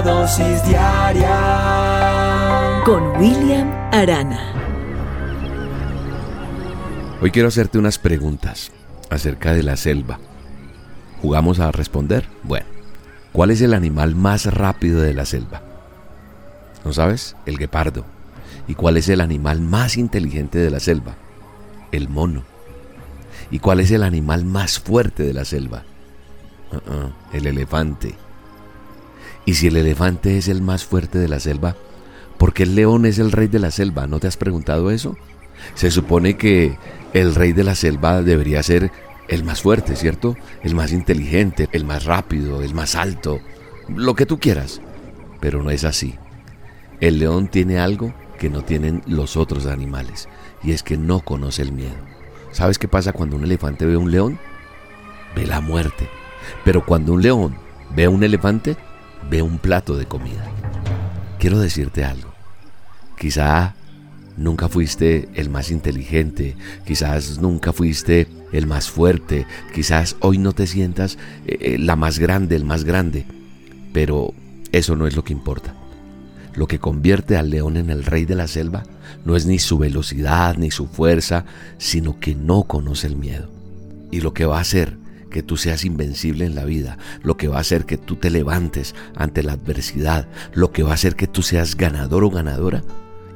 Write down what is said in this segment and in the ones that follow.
La dosis diaria con William Arana. Hoy quiero hacerte unas preguntas acerca de la selva. ¿Jugamos a responder? Bueno, ¿cuál es el animal más rápido de la selva? ¿No sabes? El guepardo. ¿Y cuál es el animal más inteligente de la selva? El mono. ¿Y cuál es el animal más fuerte de la selva? Uh-uh, el elefante. Y si el elefante es el más fuerte de la selva, ¿por qué el león es el rey de la selva? ¿No te has preguntado eso? Se supone que el rey de la selva debería ser el más fuerte, ¿cierto? El más inteligente, el más rápido, el más alto, lo que tú quieras. Pero no es así. El león tiene algo que no tienen los otros animales, y es que no conoce el miedo. ¿Sabes qué pasa cuando un elefante ve a un león? Ve la muerte. Pero cuando un león ve a un elefante, ve un plato de comida. Quiero decirte algo. Quizá nunca fuiste el más inteligente, quizás nunca fuiste el más fuerte, quizás hoy no te sientas eh, la más grande, el más grande, pero eso no es lo que importa. Lo que convierte al león en el rey de la selva no es ni su velocidad ni su fuerza, sino que no conoce el miedo. Y lo que va a hacer que tú seas invencible en la vida, lo que va a hacer que tú te levantes ante la adversidad, lo que va a hacer que tú seas ganador o ganadora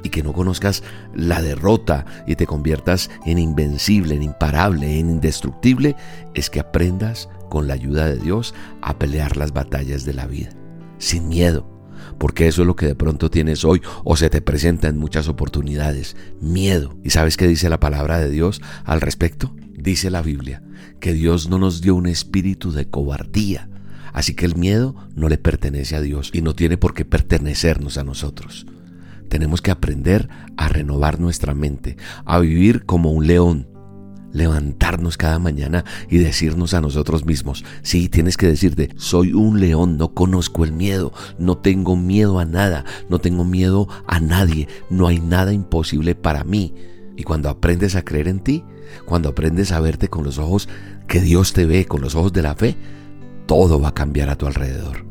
y que no conozcas la derrota y te conviertas en invencible, en imparable, en indestructible, es que aprendas con la ayuda de Dios a pelear las batallas de la vida, sin miedo, porque eso es lo que de pronto tienes hoy o se te presenta en muchas oportunidades, miedo. ¿Y sabes qué dice la palabra de Dios al respecto? Dice la Biblia que Dios no nos dio un espíritu de cobardía, así que el miedo no le pertenece a Dios y no tiene por qué pertenecernos a nosotros. Tenemos que aprender a renovar nuestra mente, a vivir como un león, levantarnos cada mañana y decirnos a nosotros mismos, sí, tienes que decirte, soy un león, no conozco el miedo, no tengo miedo a nada, no tengo miedo a nadie, no hay nada imposible para mí. Y cuando aprendes a creer en ti, cuando aprendes a verte con los ojos que Dios te ve, con los ojos de la fe, todo va a cambiar a tu alrededor.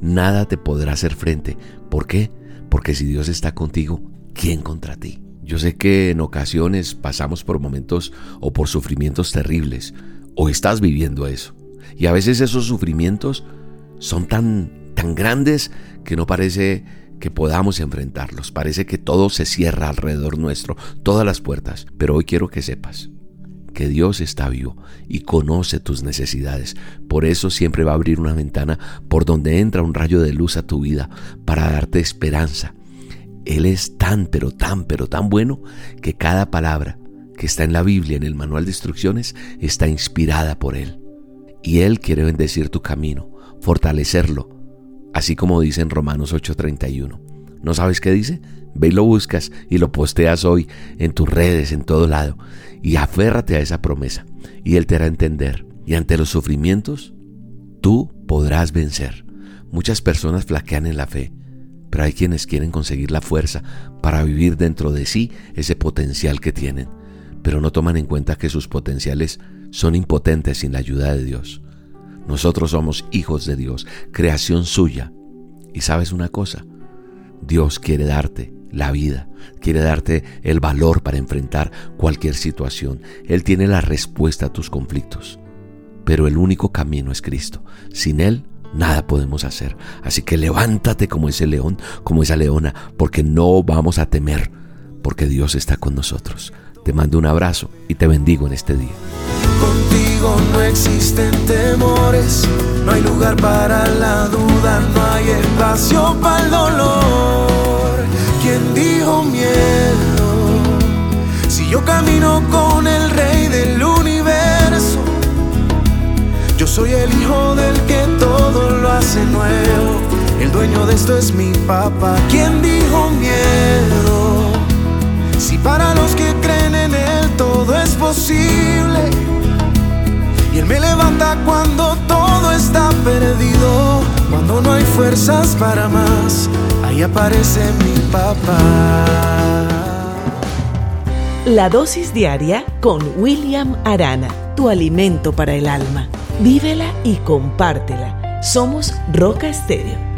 Nada te podrá hacer frente. ¿Por qué? Porque si Dios está contigo, ¿quién contra ti? Yo sé que en ocasiones pasamos por momentos o por sufrimientos terribles, o estás viviendo eso. Y a veces esos sufrimientos son tan, tan grandes que no parece que podamos enfrentarlos. Parece que todo se cierra alrededor nuestro, todas las puertas. Pero hoy quiero que sepas que Dios está vivo y conoce tus necesidades. Por eso siempre va a abrir una ventana por donde entra un rayo de luz a tu vida para darte esperanza, él es tan, pero tan, pero tan bueno que cada palabra que está en la Biblia, en el manual de instrucciones, está inspirada por Él. Y Él quiere bendecir tu camino, fortalecerlo, así como dice en Romanos 8:31. ¿No sabes qué dice? Ve y lo buscas y lo posteas hoy en tus redes, en todo lado, y aférrate a esa promesa, y Él te hará entender. Y ante los sufrimientos, tú podrás vencer. Muchas personas flaquean en la fe, pero hay quienes quieren conseguir la fuerza para vivir dentro de sí ese potencial que tienen, pero no toman en cuenta que sus potenciales son impotentes sin la ayuda de Dios. Nosotros somos hijos de Dios, creación suya. Y sabes una cosa, Dios quiere darte la vida, quiere darte el valor para enfrentar cualquier situación. Él tiene la respuesta a tus conflictos. Pero el único camino es Cristo. Sin Él nada podemos hacer. Así que levántate como ese león, como esa leona, porque no vamos a temer, porque Dios está con nosotros. Te mando un abrazo y te bendigo en este día. Contigo no existen no hay lugar para la duda, no hay espacio para el dolor. ¿Quién dijo miedo? Si yo camino con el rey del universo, yo soy el hijo del que todo nace nuevo. El dueño de esto es mi papá. ¿Quién dijo miedo? Si para los que creen en él todo es posible. Me levanta cuando todo está perdido. Cuando no hay fuerzas para más, ahí aparece mi papá. La dosis diaria con William Arana, tu alimento para el alma. Vívela y compártela. Somos Roca Estéreo